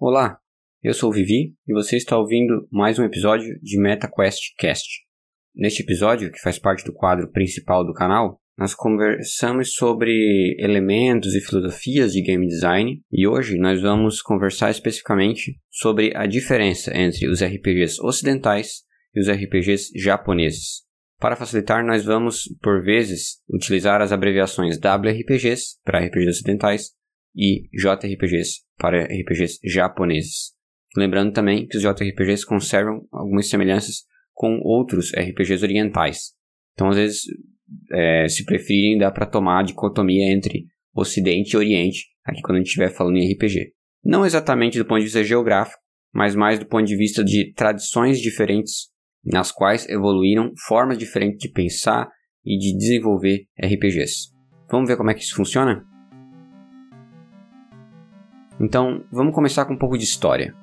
Olá, eu sou o Vivi e você está ouvindo mais um episódio de MetaQuest Cast. Neste episódio, que faz parte do quadro principal do canal, nós conversamos sobre elementos e filosofias de game design e hoje nós vamos conversar especificamente sobre a diferença entre os RPGs ocidentais e os RPGs japoneses. Para facilitar, nós vamos, por vezes, utilizar as abreviações WRPGs para RPGs ocidentais e JRPGs para RPGs japoneses. Lembrando também que os JRPGs conservam algumas semelhanças com outros RPGs orientais. Então, às vezes, é, se preferirem, dá para tomar a dicotomia entre Ocidente e Oriente, aqui quando a gente estiver falando em RPG. Não exatamente do ponto de vista geográfico, mas mais do ponto de vista de tradições diferentes, nas quais evoluíram formas diferentes de pensar e de desenvolver RPGs. Vamos ver como é que isso funciona? Então, vamos começar com um pouco de história.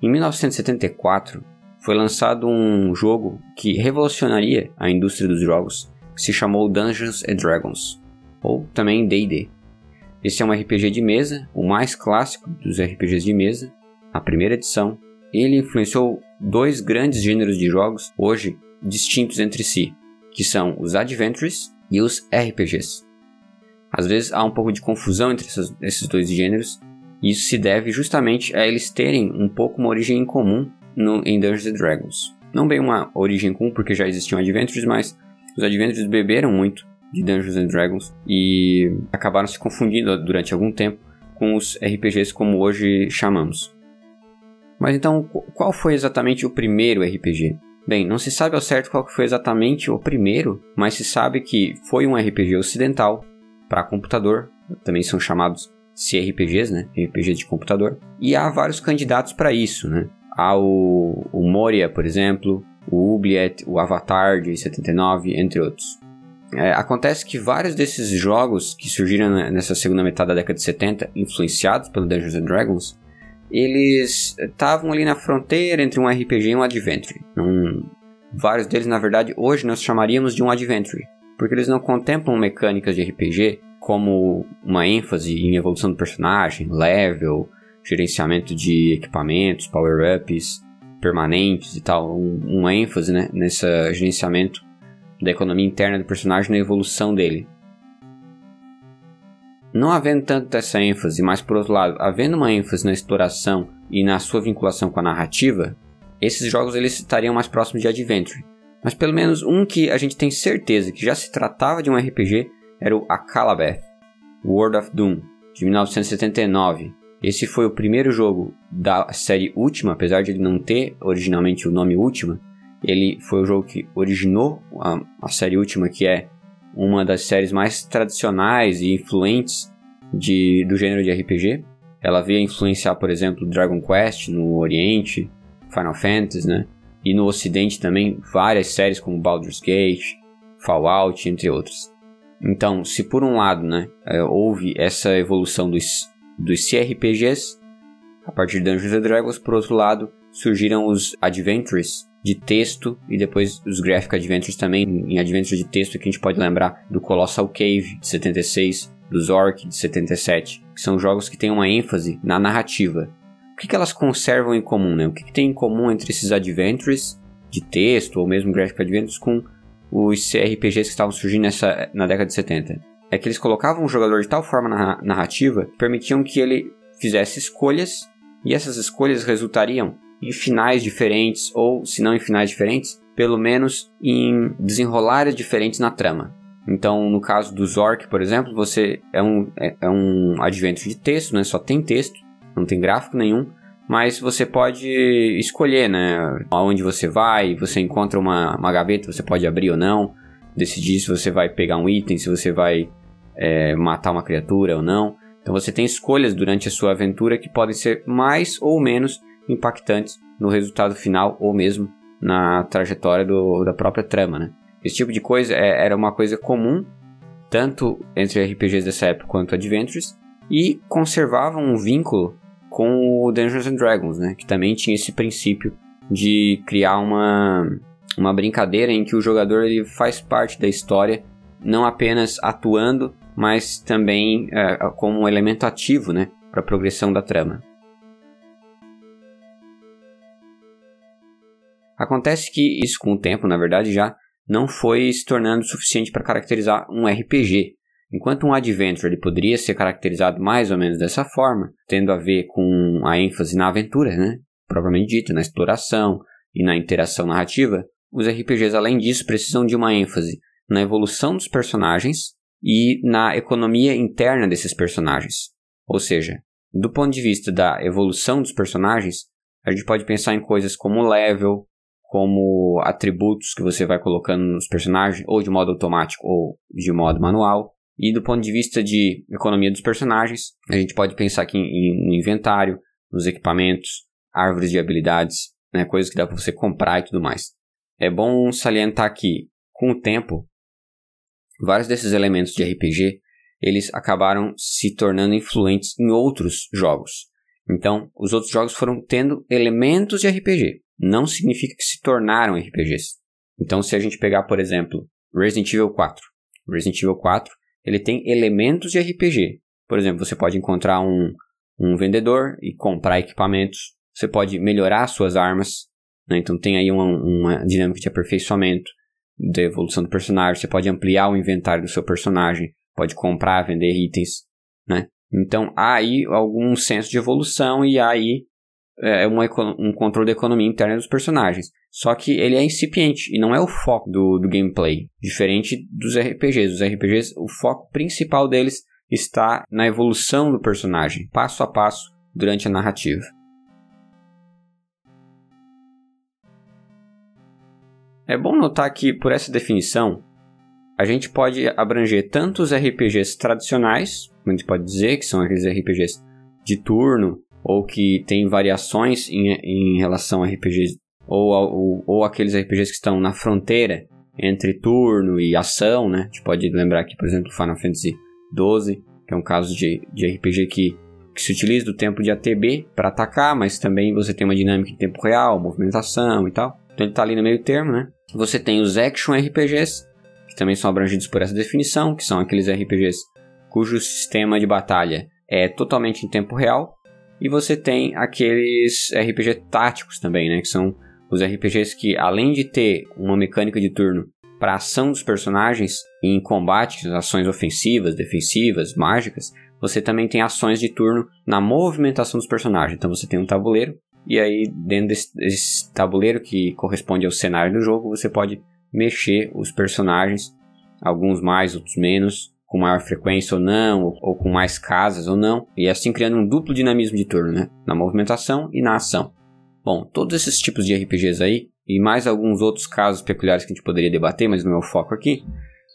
Em 1974, foi lançado um jogo que revolucionaria a indústria dos jogos, que se chamou Dungeons and Dragons, ou também D&D. Esse é um RPG de mesa, o mais clássico dos RPGs de mesa, a primeira edição. Ele influenciou dois grandes gêneros de jogos, hoje distintos entre si, que são os Adventures e os RPGs. Às vezes há um pouco de confusão entre esses dois gêneros, isso se deve justamente a eles terem um pouco uma origem em comum no, em Dungeons Dragons. Não bem uma origem comum, porque já existiam Adventures, mas os Adventures beberam muito de Dungeons Dragons e acabaram se confundindo durante algum tempo com os RPGs como hoje chamamos. Mas então, qual foi exatamente o primeiro RPG? Bem, não se sabe ao certo qual foi exatamente o primeiro, mas se sabe que foi um RPG ocidental para computador, também são chamados CRPGs, né? RPG de computador. E há vários candidatos para isso, né? Há o, o Moria, por exemplo, o Oubliette, o Avatar de 79, entre outros. É, acontece que vários desses jogos que surgiram nessa segunda metade da década de 70, influenciados pelo Dungeons and Dragons, eles estavam ali na fronteira entre um RPG e um Adventure. Um, vários deles, na verdade, hoje nós chamaríamos de um Adventure, porque eles não contemplam mecânicas de RPG como uma ênfase em evolução do personagem, level, gerenciamento de equipamentos, power-ups permanentes e tal, um, uma ênfase né, nesse gerenciamento da economia interna do personagem na evolução dele. Não havendo tanto essa ênfase, mas por outro lado, havendo uma ênfase na exploração e na sua vinculação com a narrativa, esses jogos eles estariam mais próximos de Adventure. Mas pelo menos um que a gente tem certeza que já se tratava de um RPG era o Akalabeth, World of Doom, de 1979. Esse foi o primeiro jogo da série Última, apesar de ele não ter originalmente o nome Última. Ele foi o jogo que originou a, a série Última, que é uma das séries mais tradicionais e influentes de, do gênero de RPG. Ela veio influenciar, por exemplo, Dragon Quest no Oriente, Final Fantasy, né? E no Ocidente também várias séries como Baldur's Gate, Fallout, entre outras. Então, se por um lado, né, é, houve essa evolução dos, dos CRPGs a partir de Dungeons and Dragons, por outro lado, surgiram os Adventures de texto e depois os Graphic Adventures também em Adventures de texto que a gente pode lembrar do Colossal Cave de 76, do Zork de 77, que são jogos que têm uma ênfase na narrativa. O que, que elas conservam em comum, né? O que, que tem em comum entre esses Adventures de texto ou mesmo Graphic Adventures com os CRPGs que estavam surgindo nessa, na década de 70. É que eles colocavam o jogador de tal forma na narrativa permitiam que ele fizesse escolhas e essas escolhas resultariam em finais diferentes ou, se não em finais diferentes, pelo menos em desenrolares diferentes na trama. Então, no caso do Zork, por exemplo, você é um, é, é um adventure de texto, né? só tem texto, não tem gráfico nenhum, mas você pode escolher, né? Aonde você vai, você encontra uma, uma gaveta, você pode abrir ou não, decidir se você vai pegar um item, se você vai é, matar uma criatura ou não. Então você tem escolhas durante a sua aventura que podem ser mais ou menos impactantes no resultado final ou mesmo na trajetória do, da própria trama, né? Esse tipo de coisa é, era uma coisa comum tanto entre RPGs dessa época quanto Adventures e conservavam um vínculo com o Dungeons and Dragons, né? Que também tinha esse princípio de criar uma, uma brincadeira em que o jogador ele faz parte da história, não apenas atuando, mas também é, como um elemento ativo, né? Para a progressão da trama. Acontece que isso, com o tempo, na verdade, já não foi se tornando suficiente para caracterizar um RPG, Enquanto um adventure ele poderia ser caracterizado mais ou menos dessa forma, tendo a ver com a ênfase na aventura, né? propriamente dita, na exploração e na interação narrativa, os RPGs, além disso, precisam de uma ênfase na evolução dos personagens e na economia interna desses personagens. Ou seja, do ponto de vista da evolução dos personagens, a gente pode pensar em coisas como level, como atributos que você vai colocando nos personagens, ou de modo automático ou de modo manual. E do ponto de vista de economia dos personagens, a gente pode pensar aqui no inventário, nos equipamentos, árvores de habilidades, né, coisas que dá para você comprar e tudo mais. É bom salientar que, com o tempo, vários desses elementos de RPG eles acabaram se tornando influentes em outros jogos. Então, os outros jogos foram tendo elementos de RPG. Não significa que se tornaram RPGs. Então, se a gente pegar, por exemplo, Resident Evil 4. Resident Evil 4, ele tem elementos de RPG. Por exemplo, você pode encontrar um, um vendedor e comprar equipamentos. Você pode melhorar suas armas. Né? Então, tem aí uma, uma dinâmica de aperfeiçoamento da evolução do personagem. Você pode ampliar o inventário do seu personagem pode comprar, vender itens, né? Então há aí algum senso de evolução e há aí é, uma, um controle da economia interna dos personagens. Só que ele é incipiente e não é o foco do, do gameplay, diferente dos RPGs. Os RPGs, o foco principal deles está na evolução do personagem, passo a passo, durante a narrativa. É bom notar que, por essa definição, a gente pode abranger tanto os RPGs tradicionais, como a gente pode dizer, que são aqueles RPGs de turno, ou que tem variações em, em relação a RPGs, ou, ou, ou aqueles RPGs que estão na fronteira entre turno e ação, né? A gente pode lembrar aqui, por exemplo, Final Fantasy XII, que é um caso de, de RPG que, que se utiliza do tempo de ATB para atacar, mas também você tem uma dinâmica em tempo real, movimentação e tal. Então ele está ali no meio termo, né? Você tem os Action RPGs, também são abrangidos por essa definição, que são aqueles RPGs cujo sistema de batalha é totalmente em tempo real, e você tem aqueles RPG táticos também, né, que são os RPGs que além de ter uma mecânica de turno para ação dos personagens em combates, ações ofensivas, defensivas, mágicas, você também tem ações de turno na movimentação dos personagens. Então você tem um tabuleiro e aí dentro desse, desse tabuleiro que corresponde ao cenário do jogo, você pode mexer os personagens, alguns mais, outros menos, com maior frequência ou não, ou, ou, com mais casas ou não, e assim criando um duplo dinamismo de turno, né? Na movimentação e na ação. Bom, todos esses tipos de RPGs aí, e mais alguns outros casos peculiares que a gente poderia debater, mas não é o foco aqui,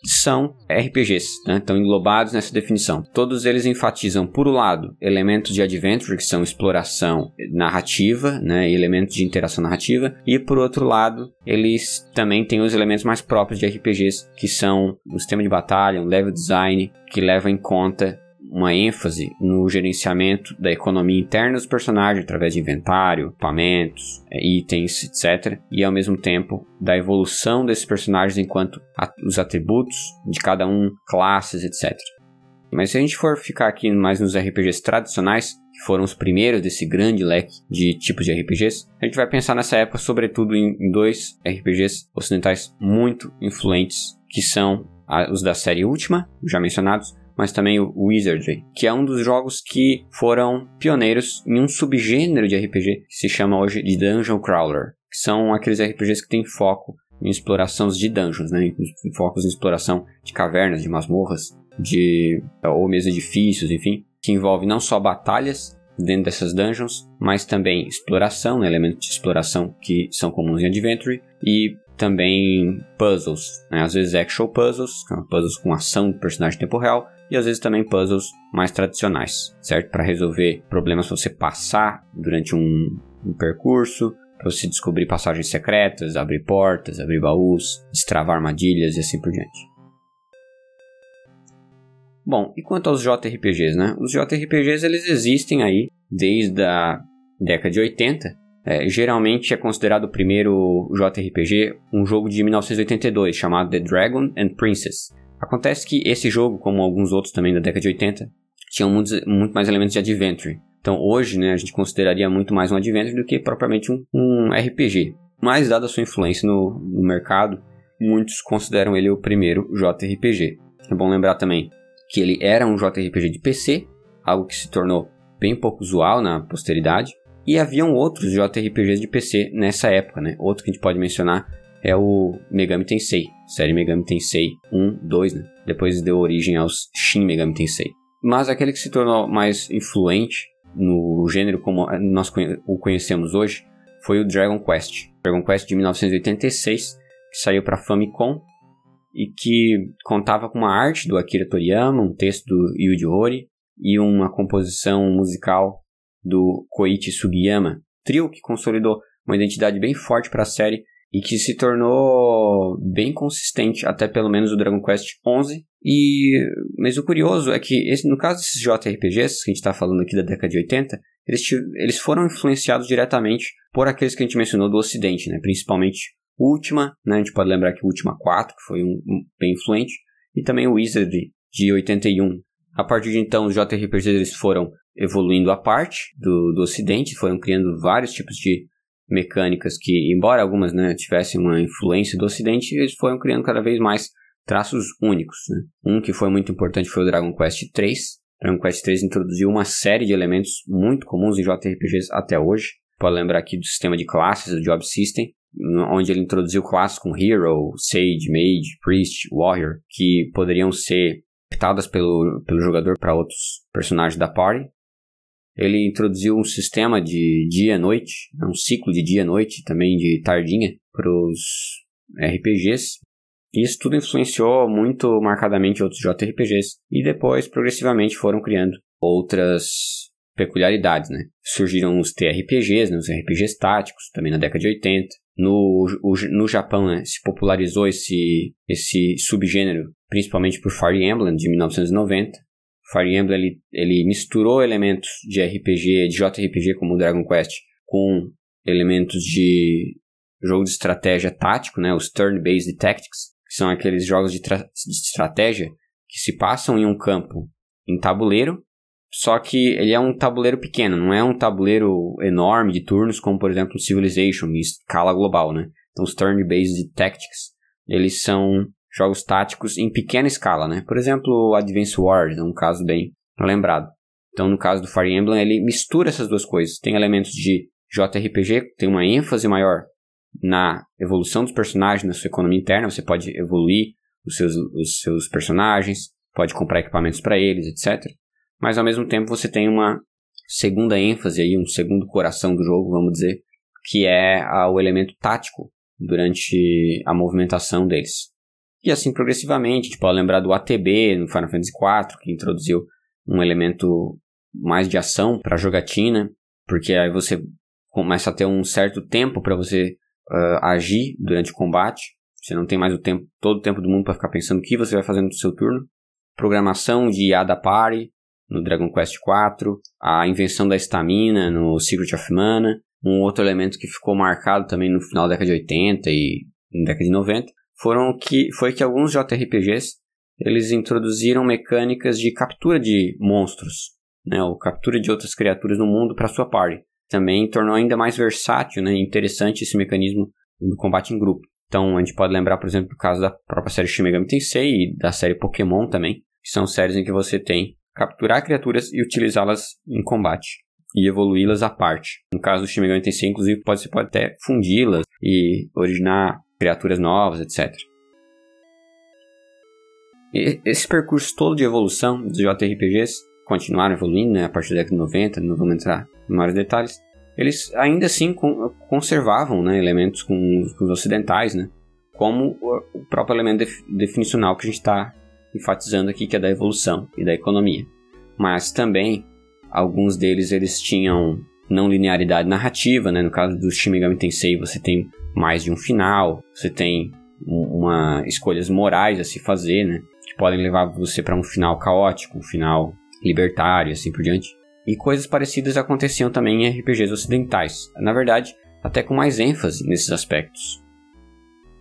são RPGs, né? estão englobados nessa definição. Todos eles enfatizam, por um lado, elementos de adventure, que são exploração narrativa, né? e elementos de interação narrativa, e por outro lado, eles também têm os elementos mais próprios de RPGs, que são o sistema de batalha, um level design, que leva em conta uma ênfase no gerenciamento da economia interna dos personagens através de inventário, equipamentos, é, itens, etc. E ao mesmo tempo da evolução desses personagens enquanto os atributos de cada um, classes, etc. Mas se a gente for ficar aqui mais nos RPGs tradicionais, que foram os primeiros desse grande leque de tipos de RPGs, a gente vai pensar nessa época sobretudo em dois RPGs ocidentais muito influentes, que são os da série Última, já mencionados, mas também o Wizardry, que é um dos jogos que foram pioneiros em um subgênero de RPG que se chama hoje de Dungeon Crawler, que são aqueles RPGs que têm foco em exploração de dungeons, né? Em focos em exploração de cavernas, de masmorras, de ou mesmo edifícios, enfim, que envolve não só batalhas dentro dessas dungeons, mas também exploração, né? elementos de exploração que são comuns em Adventure e também puzzles, né? às vezes actual puzzles, puzzles com ação do personagem em tempo real, e às vezes também puzzles mais tradicionais, certo? Para resolver problemas você passar durante um, um percurso, para você descobrir passagens secretas, abrir portas, abrir baús, destravar armadilhas e assim por diante. Bom, e quanto aos JRPGs, né? Os JRPGs eles existem aí desde a década de 80. É, geralmente é considerado o primeiro JRPG um jogo de 1982 chamado The Dragon and Princess, Acontece que esse jogo, como alguns outros também da década de 80, tinham muito, muito mais elementos de adventure. Então hoje, né, a gente consideraria muito mais um adventure do que propriamente um, um RPG. mas dada a sua influência no, no mercado, muitos consideram ele o primeiro JRPG. É bom lembrar também que ele era um JRPG de PC, algo que se tornou bem pouco usual na posteridade, e haviam outros JRPGs de PC nessa época, né? Outro que a gente pode mencionar é o Megami Tensei, série Megami Tensei 1, 2, né? Depois deu origem aos Shin Megami Tensei. Mas aquele que se tornou mais influente no gênero como nós o conhecemos hoje foi o Dragon Quest. Dragon Quest de 1986, que saiu para Famicom e que contava com uma arte do Akira Toriyama, um texto do Yuji Horii e uma composição musical do Koichi Sugiyama, trio que consolidou uma identidade bem forte para a série e que se tornou bem consistente até pelo menos o Dragon Quest XI. E mas o curioso é que esse, no caso desses JRPGs que a gente está falando aqui da década de 80, eles, eles foram influenciados diretamente por aqueles que a gente mencionou do Ocidente, né? principalmente Ultima, né? a gente pode lembrar que o Ultima 4, que foi um, um bem influente, e também o Wizard de 81. A partir de então, os JRPGs eles foram evoluindo à parte do, do Ocidente, foram criando vários tipos de mecânicas que, embora algumas né, tivessem uma influência do Ocidente, eles foram criando cada vez mais traços únicos. Né? Um que foi muito importante foi o Dragon Quest III. Dragon Quest III introduziu uma série de elementos muito comuns em JRPGs até hoje. Pode lembrar aqui do sistema de classes, do Job System, onde ele introduziu classes com Hero, Sage, Mage, Priest, Warrior, que poderiam ser adaptadas pelo, pelo jogador para outros personagens da party. Ele introduziu um sistema de dia-noite, né, um ciclo de dia-noite, também de tardinha, para os RPGs. Isso tudo influenciou muito marcadamente outros JRPGs. E depois, progressivamente, foram criando outras peculiaridades, né? Surgiram os TRPGs, né? os RPGs táticos, também na década de 80. No, o, no Japão, né? se popularizou esse, esse subgênero, principalmente por Fire Emblem, de 1990. Fire Emblem ele, ele misturou elementos de RPG, de JRPG como Dragon Quest, com elementos de jogo de estratégia tático, né, os turn-based tactics, que são aqueles jogos de, de, estratégia que se passam em um campo em tabuleiro, só que ele é um tabuleiro pequeno, não é um tabuleiro enorme de turnos como por exemplo Civilization em escala global, né? Então os turn-based tactics, eles são jogos táticos em pequena escala, né? Por exemplo, Advance Wars é um caso bem lembrado. Então, no caso do Fire Emblem, ele mistura essas duas coisas. Tem elementos de JRPG, tem uma ênfase maior na evolução dos personagens, na sua economia interna. Você pode evoluir os seus, os seus personagens, pode comprar equipamentos para eles, etc. Mas ao mesmo tempo você tem uma segunda ênfase aí, um segundo coração do jogo, vamos dizer, que é o elemento tático durante a movimentação deles. E assim progressivamente, pode lembrar do ATB no Final Fantasy IV, que introduziu um elemento mais de ação para jogatina, porque aí você começa a ter um certo tempo para você uh, agir durante o combate. Você não tem mais o tempo, todo o tempo do mundo para ficar pensando o que você vai fazer no seu turno. Programação de Ada Party no Dragon Quest IV, a invenção da estamina no Secret of Mana, um outro elemento que ficou marcado também no final da década de 80 e na década de 90, foram que foi que alguns JRPGs eles introduziram mecânicas de captura de monstros, né, ou captura de outras criaturas no mundo para sua party. Também tornou ainda mais versátil, né, interessante esse mecanismo do combate em grupo. Então a gente pode lembrar, por exemplo, do caso da própria série Shin Megami Tensei e da série Pokémon também, que são séries em que você tem capturar criaturas e utilizá-las em combate e evoluí-las à parte. No caso do Shin Megami Tensei, inclusive, pode, você pode até fundi-las e originar criaturas novas, etc. E esse percurso todo de evolução dos JRPGs continuaram evoluindo né, a partir da década de 90, não vamos entrar em maiores detalhes. Eles ainda assim conservavam né, elementos com, os ocidentais, né, como o próprio elemento definicional que a gente está enfatizando aqui, que é da evolução e da economia. Mas também alguns deles eles tinham não linearidade narrativa, né? No caso do Shin Megami Tensei, você tem mais de um final, você tem uma escolhas morais a se fazer, né? Que podem levar você para um final caótico, um final libertário, assim por diante. E coisas parecidas aconteciam também em RPGs ocidentais. Na verdade, até com mais ênfase nesses aspectos.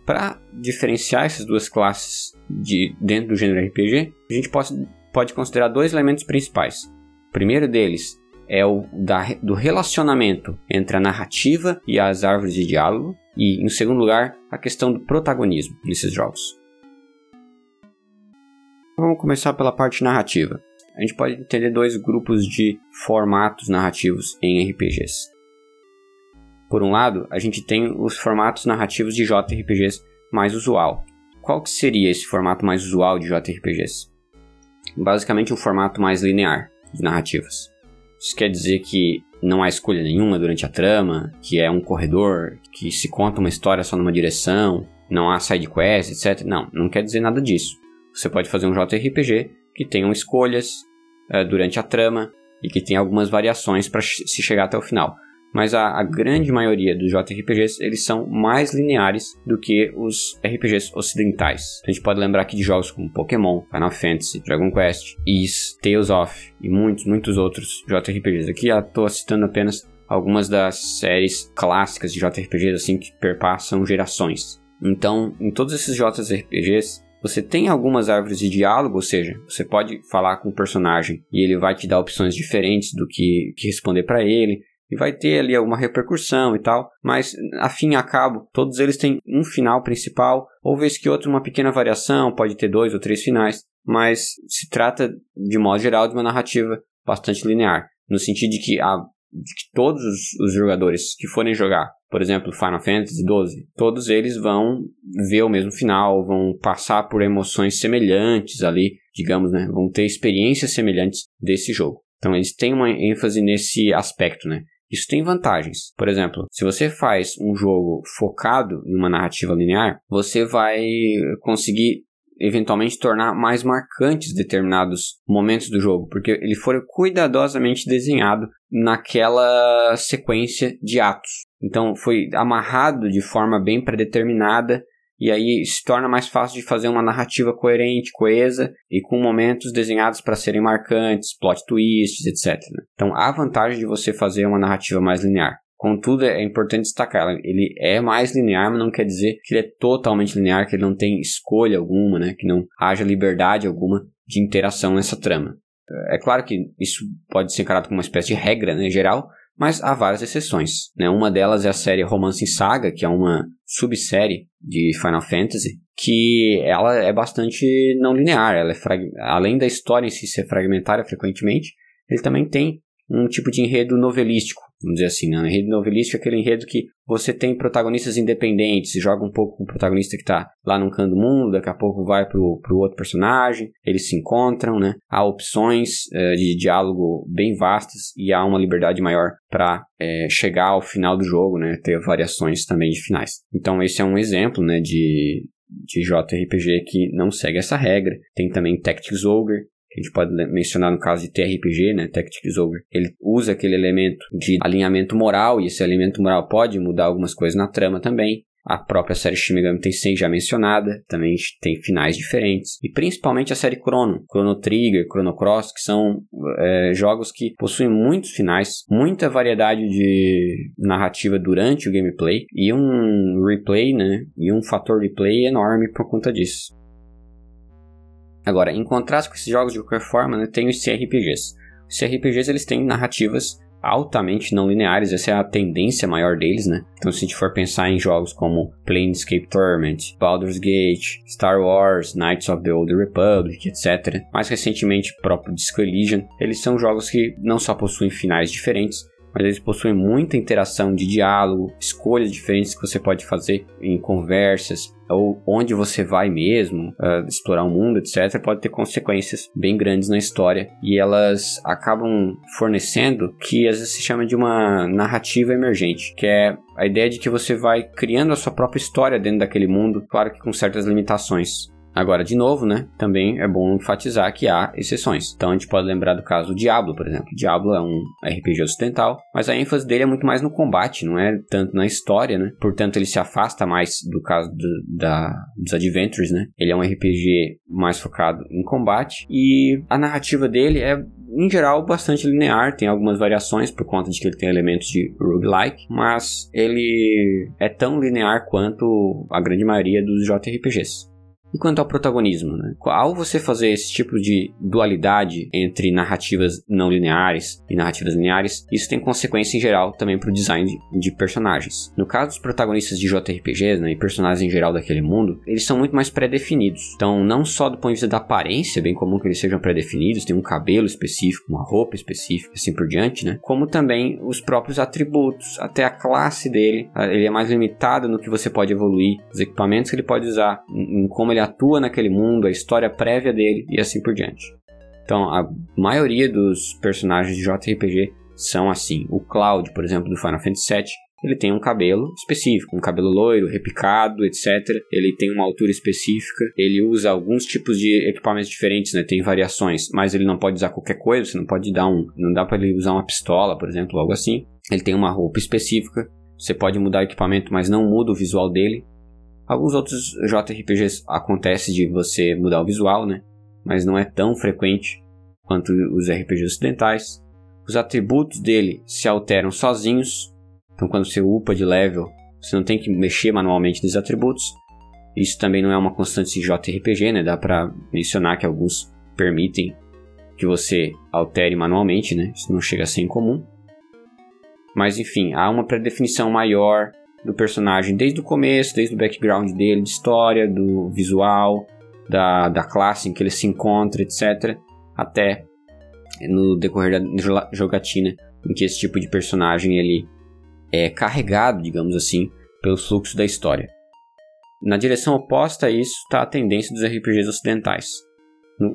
Para diferenciar essas duas classes de dentro do gênero RPG, a gente pode, pode considerar dois elementos principais. O primeiro deles é o da, do relacionamento entre a narrativa e as árvores de diálogo, e, em segundo lugar, a questão do protagonismo nesses jogos. Vamos começar pela parte narrativa. A gente pode entender dois grupos de formatos narrativos em RPGs. Por um lado, a gente tem os formatos narrativos de JRPGs mais usual. Qual que seria esse formato mais usual de JRPGs? Basicamente um formato mais linear de narrativas. Isso quer dizer que não há escolha nenhuma durante a trama, que é um corredor, que se conta uma história só numa direção, não há side quest, etc. Não, não quer dizer nada disso. Você pode fazer um JRPG que tenham escolhas uh, durante a trama e que tem algumas variações para se chegar até o final. Mas a, a, grande maioria dos JRPGs eles são mais lineares do que os RPGs ocidentais. A gente pode lembrar aqui de jogos como Pokémon, Final Fantasy, Dragon Quest, Is, Tales of e muitos, muitos outros JRPGs. Aqui estou citando apenas algumas das séries clássicas de JRPGs assim que perpassam gerações. Então, em todos esses JRPGs, você tem algumas árvores de diálogo, ou seja, você pode falar com o personagem e ele vai te dar opções diferentes do que, que responder para ele. E vai ter ali alguma repercussão e tal, mas a fim e a cabo, todos eles têm um final principal, ou vez que outro uma pequena variação, pode ter dois ou três finais, mas se trata, de modo geral, de uma narrativa bastante linear, no sentido de que, a, de que todos os, os jogadores que forem jogar por exemplo, Final Fantasy XII, todos eles vão ver o mesmo final, vão passar por emoções semelhantes ali, digamos, né? Vão ter experiências semelhantes desse jogo. Então eles têm uma ênfase nesse aspecto, né? Isso tem vantagens. Por exemplo, se você faz um jogo focado em uma narrativa linear, você vai conseguir eventualmente tornar mais marcantes determinados momentos do jogo, porque ele foi cuidadosamente desenhado naquela sequência de atos. Então foi amarrado de forma bem predeterminada e aí se torna mais fácil de fazer uma narrativa coerente, coesa e com momentos desenhados para serem marcantes, plot twists, etc. Então há vantagem de você fazer uma narrativa mais linear. Contudo, é importante destacar, ele é mais linear, mas não quer dizer que ele é totalmente linear, que ele não tem escolha alguma, né? que não haja liberdade alguma de interação nessa trama. É claro que isso pode ser encarado como uma espécie de regra né, geral, mas há várias exceções. Né? Uma delas é a série Romance em Saga, que é uma subsérie de Final Fantasy, que ela é bastante não linear. Ela é além da história em si ser fragmentária frequentemente, ele também tem um tipo de enredo novelístico, vamos dizer assim, né? Um enredo novelístico é aquele enredo que você tem protagonistas independentes, joga um pouco com o protagonista que está lá num canto do mundo, daqui a pouco vai pro, pro outro personagem, eles se encontram, né? Há opções é, de diálogo bem vastas e há uma liberdade maior para é, chegar ao final do jogo, né? Ter variações também de finais. Então esse é um exemplo, né? De, de JRPG que não segue essa regra. Tem também Tactics Ogre, a gente pode mencionar no caso de TRPG, né, Tactics Ogre, ele usa aquele elemento de alinhamento moral, e esse alinhamento moral pode mudar algumas coisas na trama também. A própria série Shin Megami Tensei já mencionada, também tem finais diferentes. E principalmente a série Chrono, Chrono Trigger, Chrono Cross, que são é, jogos que possuem muitos finais, muita variedade de narrativa durante o gameplay e um replay, né? E um fator replay enorme por conta disso. Agora, em contraste com esses jogos de qualquer forma, né, tem os CRPGs. Os CRPGs eles têm narrativas altamente não lineares, essa é a tendência maior deles, né? Então, se a gente for pensar em jogos como Planescape Torment, Baldur's Gate, Star Wars, Knights of the Old Republic, etc., mais recentemente próprio Disco Elysium, eles são jogos que não só possuem finais diferentes, mas eles possuem muita interação de diálogo, escolhas diferentes que você pode fazer em conversas, ou onde você vai mesmo, uh, explorar o mundo, etc., pode ter consequências bem grandes na história. E elas acabam fornecendo que às vezes se chama de uma narrativa emergente, que é a ideia de que você vai criando a sua própria história dentro daquele mundo, claro que com certas limitações. Agora, de novo, né, também é bom enfatizar que há exceções. Então a gente pode lembrar do caso do Diablo, por exemplo. Diablo é um RPG ocidental, mas a ênfase dele é muito mais no combate, não é tanto na história, né? Portanto, ele se afasta mais do caso do, da, dos Adventures, né? Ele é um RPG mais focado em combate e a narrativa dele é em geral, bastante linear, tem algumas variações por conta de que ele tem elementos de roguelike, mas ele é tão linear quanto a grande maioria dos JRPGs. E quanto ao protagonismo, né? Ao você fazer esse tipo de dualidade entre narrativas não lineares e narrativas lineares, isso tem consequência em geral também para o design de, personagens. No caso dos protagonistas de JRPGs, né, e personagens em geral daquele mundo, eles são muito mais pré-definidos. Então, não só do ponto de vista da aparência, bem comum que eles sejam pré-definidos, tem um cabelo específico, uma roupa específica, assim por diante, né? Como também os próprios atributos, até a classe dele, ele é mais limitado no que você pode evoluir, os equipamentos que ele pode usar, em como ele atua naquele mundo, a história prévia dele e assim por diante. Então, a maioria dos personagens de JRPG são assim. O Cloud, por exemplo, do Final Fantasy VII, ele tem um cabelo específico, um cabelo loiro, repicado, etc. Ele tem uma altura específica, ele usa alguns tipos de equipamentos diferentes, né? Tem variações, mas ele não pode usar qualquer coisa, você não pode dar um, não dá para ele usar uma pistola, por exemplo, algo assim. Ele tem uma roupa específica, você pode mudar o equipamento, mas não muda o visual dele. Alguns outros JRPGs acontece de você mudar o visual, né? Mas não é tão frequente quanto os RPGs ocidentais. Os atributos dele se alteram sozinhos. Então quando você upa de level, você não tem que mexer manualmente nos atributos. Isso também não é uma constante de JRPG, né? Dá para mencionar que alguns permitem que você altere manualmente, né? Isso não chega a ser incomum. Mas enfim, há uma predefinição maior do personagem desde o começo, desde o background dele, de história, do visual, da, da classe em que ele se encontra, etc. Até no decorrer da jogatina em que esse tipo de personagem ele é carregado, digamos assim, pelo fluxo da história. Na direção oposta a isso está a tendência dos RPGs ocidentais.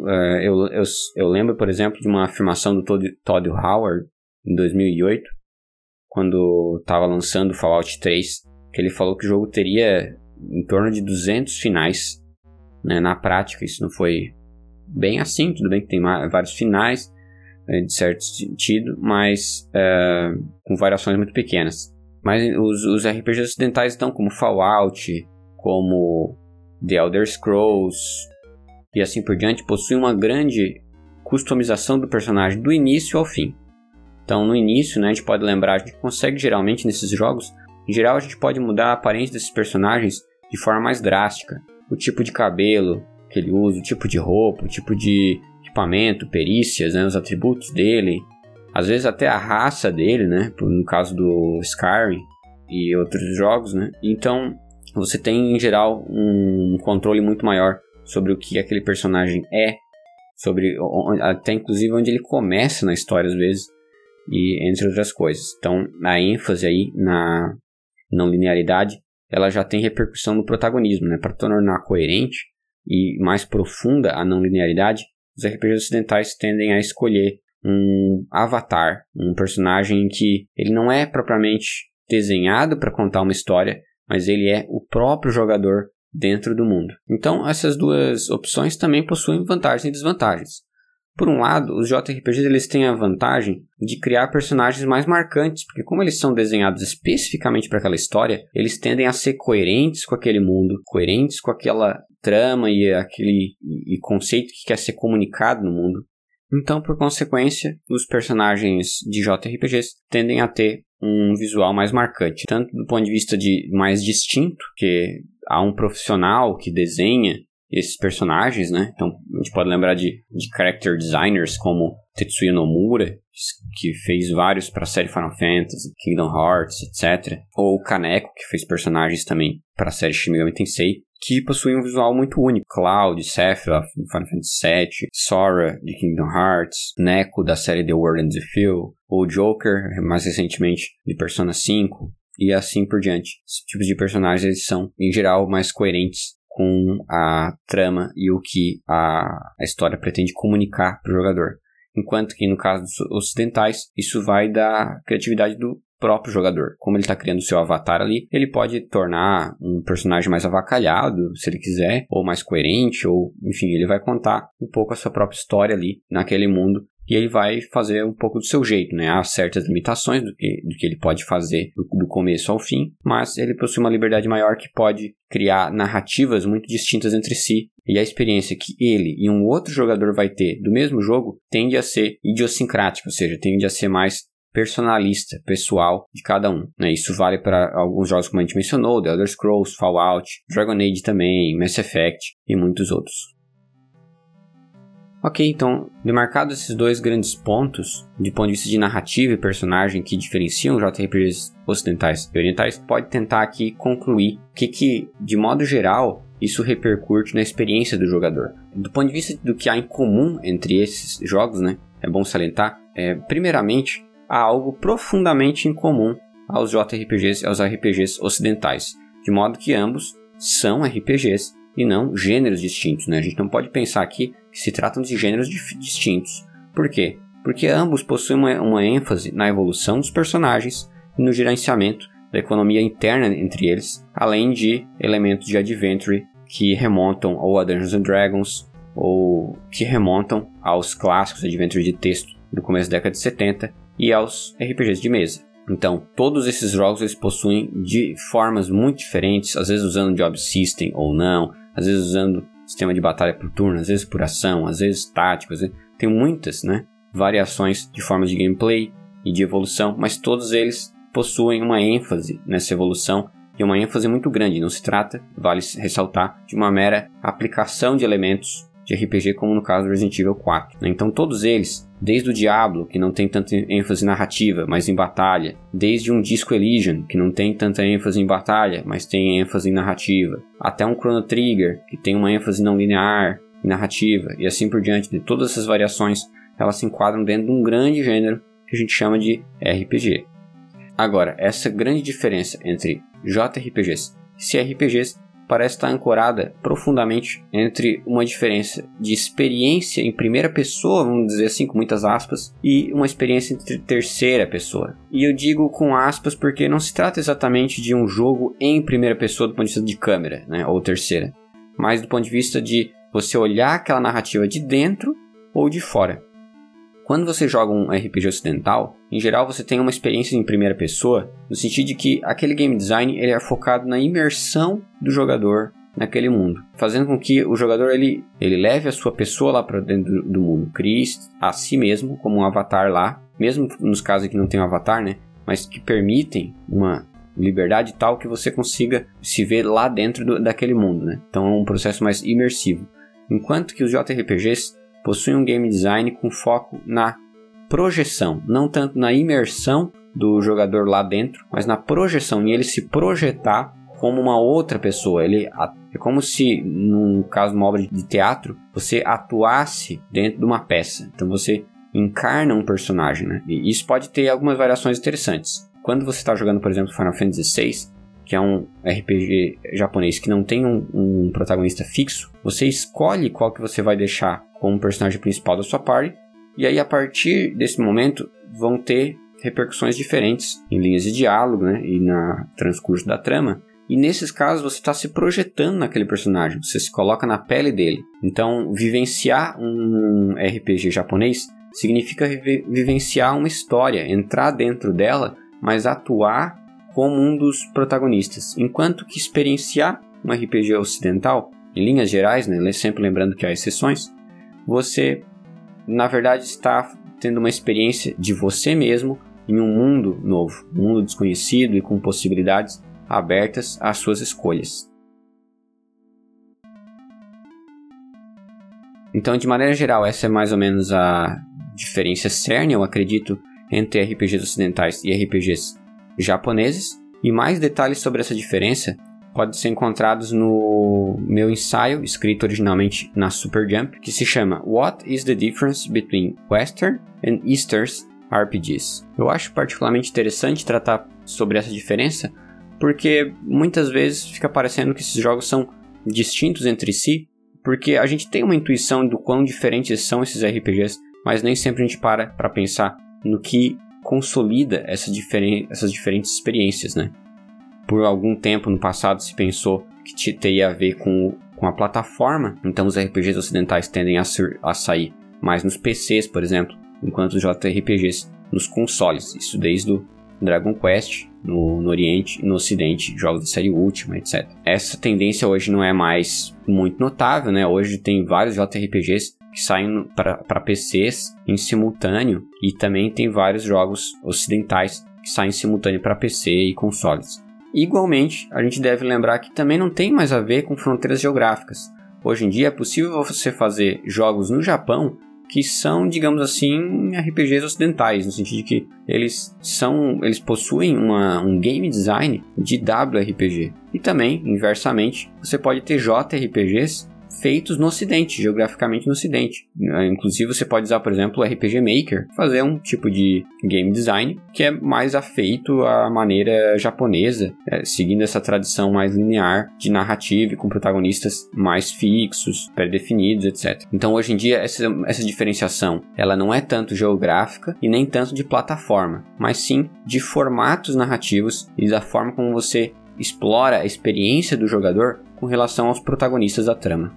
É, eu, eu, eu lembro, por exemplo, de uma afirmação do Todd Howard em 2008, quando estava lançando Fallout 3, que ele falou que o jogo teria em torno de 200 finais. Né? Na prática, isso não foi bem assim, tudo bem que tem vários finais, né, de certo sentido, mas é, com variações muito pequenas. Mas os, os RPGs ocidentais estão como Fallout, como The Elder Scrolls e assim por diante, possuem uma grande customização do personagem do início ao fim. Então, no início, né, a gente pode lembrar, a gente consegue geralmente nesses jogos, em geral, a gente pode mudar a aparência desses personagens de forma mais drástica. O tipo de cabelo que ele usa, o tipo de roupa, o tipo de equipamento, perícias, né, os atributos dele, às vezes até a raça dele, né, no caso do Skyrim e outros jogos, né. Então, você tem em geral um controle muito maior sobre o que aquele personagem é, sobre até inclusive onde ele começa na história às vezes e entre outras coisas. Então, a ênfase aí na não linearidade, ela já tem repercussão no protagonismo, né? Para tornar coerente e mais profunda a não linearidade, os RPGs ocidentais tendem a escolher um avatar, um personagem que ele não é propriamente desenhado para contar uma história, mas ele é o próprio jogador dentro do mundo. Então, essas duas opções também possuem vantagens e desvantagens. Por um lado, os JRPGs eles têm a vantagem de criar personagens mais marcantes, porque como eles são desenhados especificamente para aquela história, eles tendem a ser coerentes com aquele mundo, coerentes com aquela trama e aquele e conceito que quer ser comunicado no mundo. Então, por consequência, os personagens de JRPGs tendem a ter um visual mais marcante, tanto do ponto de vista de mais distinto, que há um profissional que desenha esses personagens, né? Então a gente pode lembrar de, de character designers como Tetsuya Nomura, que fez vários para a série Final Fantasy, Kingdom Hearts, etc. Ou Kaneko, que fez personagens também para a série Shin Megami Tensei, que possuem um visual muito único. Cloud, Sephiroth, Final Fantasy VII, Sora, de Kingdom Hearts, Neko, da série The World and the Field, ou Joker, mais recentemente, de Persona 5, e assim por diante. Esses tipos de personagens eles são, em geral, mais coerentes com a trama e o que a, a história pretende comunicar para o jogador. Enquanto que no caso dos ocidentais, isso vai da criatividade do próprio jogador. Como ele está criando seu avatar ali, ele pode tornar um personagem mais avacalhado, se ele quiser, ou mais coerente, ou enfim, ele vai contar um pouco a sua própria história ali naquele mundo e ele vai fazer um pouco do seu jeito, né? Há certas limitações do que, do que ele pode fazer do, do começo ao fim, mas ele possui uma liberdade maior que pode criar narrativas muito distintas entre si e a experiência que ele e um outro jogador vai ter do mesmo jogo tende a ser idiosincrática, ou seja, tende a ser mais personalista, pessoal de cada um. Né? Isso vale para alguns jogos como a gente mencionou, The Elder Scrolls, Fallout, Dragon Age também, Mass Effect e muitos outros. Ok, então, demarcados esses dois grandes pontos, de ponto de vista de narrativa e personagem que diferenciam os JRPGs ocidentais e orientais, pode tentar aqui concluir o que, que, de modo geral, isso repercute na experiência do jogador. Do ponto de vista do que há em comum entre esses jogos, né, é bom salientar, é, primeiramente, há algo profundamente incomum aos JRPGs e aos RPGs ocidentais, de modo que ambos são RPGs e não gêneros distintos. Né? A gente não pode pensar aqui que se tratam de gêneros distintos. Por quê? Porque ambos possuem uma, uma ênfase na evolução dos personagens e no gerenciamento da economia interna entre eles, além de elementos de adventure que remontam ou a Dungeons and Dragons ou que remontam aos clássicos adventure de texto do começo da década de 70 e aos RPGs de mesa. Então, todos esses jogos eles possuem de formas muito diferentes, às vezes usando job system ou não, às vezes usando sistema de batalha por turno, às vezes por ação, às vezes tático, às vezes... tem muitas, né, variações de formas de gameplay e de evolução, mas todos eles possuem uma ênfase nessa evolução e uma ênfase muito grande. Não se trata, vale ressaltar, de uma mera aplicação de elementos de RPG como no caso do Resident Evil 4. Né? Então todos eles, desde o Diablo, que não tem tanta ênfase narrativa, mas em batalha, desde um Disco Elysium, que não tem tanta ênfase em batalha, mas tem ênfase em narrativa, até um Chrono Trigger, que tem uma ênfase não linear em narrativa, e assim por diante, de todas essas variações, elas se enquadram dentro de um grande gênero que a gente chama de RPG. Agora, essa grande diferença entre JRPGs e CRPGs parece estar ancorada profundamente entre uma diferença de experiência em primeira pessoa, vamos dizer assim, com muitas aspas, e uma experiência em terceira pessoa. E eu digo com aspas porque não se trata exatamente de um jogo em primeira pessoa do ponto de vista de câmera, né, ou terceira, mas do ponto de vista de você olhar aquela narrativa de dentro ou de fora. Quando você joga um RPG ocidental, em geral você tem uma experiência em primeira pessoa, no sentido de que aquele game design ele é focado na imersão do jogador naquele mundo, fazendo com que o jogador ele, ele leve a sua pessoa lá para dentro do mundo, crie a si mesmo como um avatar lá, mesmo nos casos que não tem um avatar, né, mas que permitem uma liberdade tal que você consiga se ver lá dentro do, daquele mundo, né? Então é um processo mais imersivo. Enquanto que os JRPGs possui um game design com foco na projeção, não tanto na imersão do jogador lá dentro, mas na projeção, em ele se projetar como uma outra pessoa. Ele é como se, num caso de uma obra de teatro, você atuasse dentro de uma peça. Então você encarna um personagem, né? E isso pode ter algumas variações interessantes. Quando você está jogando, por exemplo, Final Fantasy VI, que é um RPG japonês que não tem um, um, protagonista fixo, você escolhe qual que você vai deixar como personagem principal da sua party, e aí a partir desse momento vão ter repercussões diferentes em linhas de diálogo né, e no transcurso da trama. E nesses casos você está se projetando naquele personagem, você se coloca na pele dele. Então, vivenciar um RPG japonês significa vivenciar uma história, entrar dentro dela, mas atuar como um dos protagonistas, enquanto que experienciar um RPG ocidental, em linhas gerais, né, sempre lembrando que há exceções, você na verdade está tendo uma experiência de você mesmo em um mundo novo, um mundo desconhecido e com possibilidades abertas às suas escolhas. Então, de maneira geral, essa é mais ou menos a diferença cerne, eu acredito, entre RPGs ocidentais e RPGs japoneses, e mais detalhes sobre essa diferença podem ser encontrados no meu ensaio, escrito originalmente na Superjump, que se chama What is the Difference Between Western and Eastern RPGs? Eu acho particularmente interessante tratar sobre essa diferença, porque muitas vezes fica parecendo que esses jogos são distintos entre si, porque a gente tem uma intuição do quão diferentes são esses RPGs, mas nem sempre a gente para para pensar no que consolida essa diferen essas diferentes experiências, né? Por algum tempo no passado se pensou que teria a ver com, com a plataforma, então os RPGs ocidentais tendem a, a sair mais nos PCs, por exemplo, enquanto os JRPGs nos consoles, isso desde o Dragon Quest no, no Oriente e no Ocidente, jogos da série Última, etc. Essa tendência hoje não é mais muito notável, né? Hoje tem vários JRPGs que saem para PCs em simultâneo e também tem vários jogos ocidentais que saem em simultâneo para PC e consoles. Igualmente, a gente deve lembrar que também não tem mais a ver com fronteiras geográficas. Hoje em dia é possível você fazer jogos no Japão que são, digamos assim, RPGs ocidentais, no sentido de que eles são, eles possuem uma, um game design de WRPG. E também, inversamente, você pode ter JRPGs feitos no Ocidente, geograficamente no Ocidente. Ah, inclusive, você pode usar, por exemplo, o RPG Maker, fazer um tipo de game design que é mais afeito à maneira japonesa, é, seguindo essa tradição mais linear de narrativa e com protagonistas mais fixos, pré-definidos, etc. Então, hoje em dia, essa, essa diferenciação ela não é tanto geográfica e nem tanto de plataforma, mas sim de formatos narrativos e da forma como você explora a experiência do jogador com relação aos protagonistas da trama.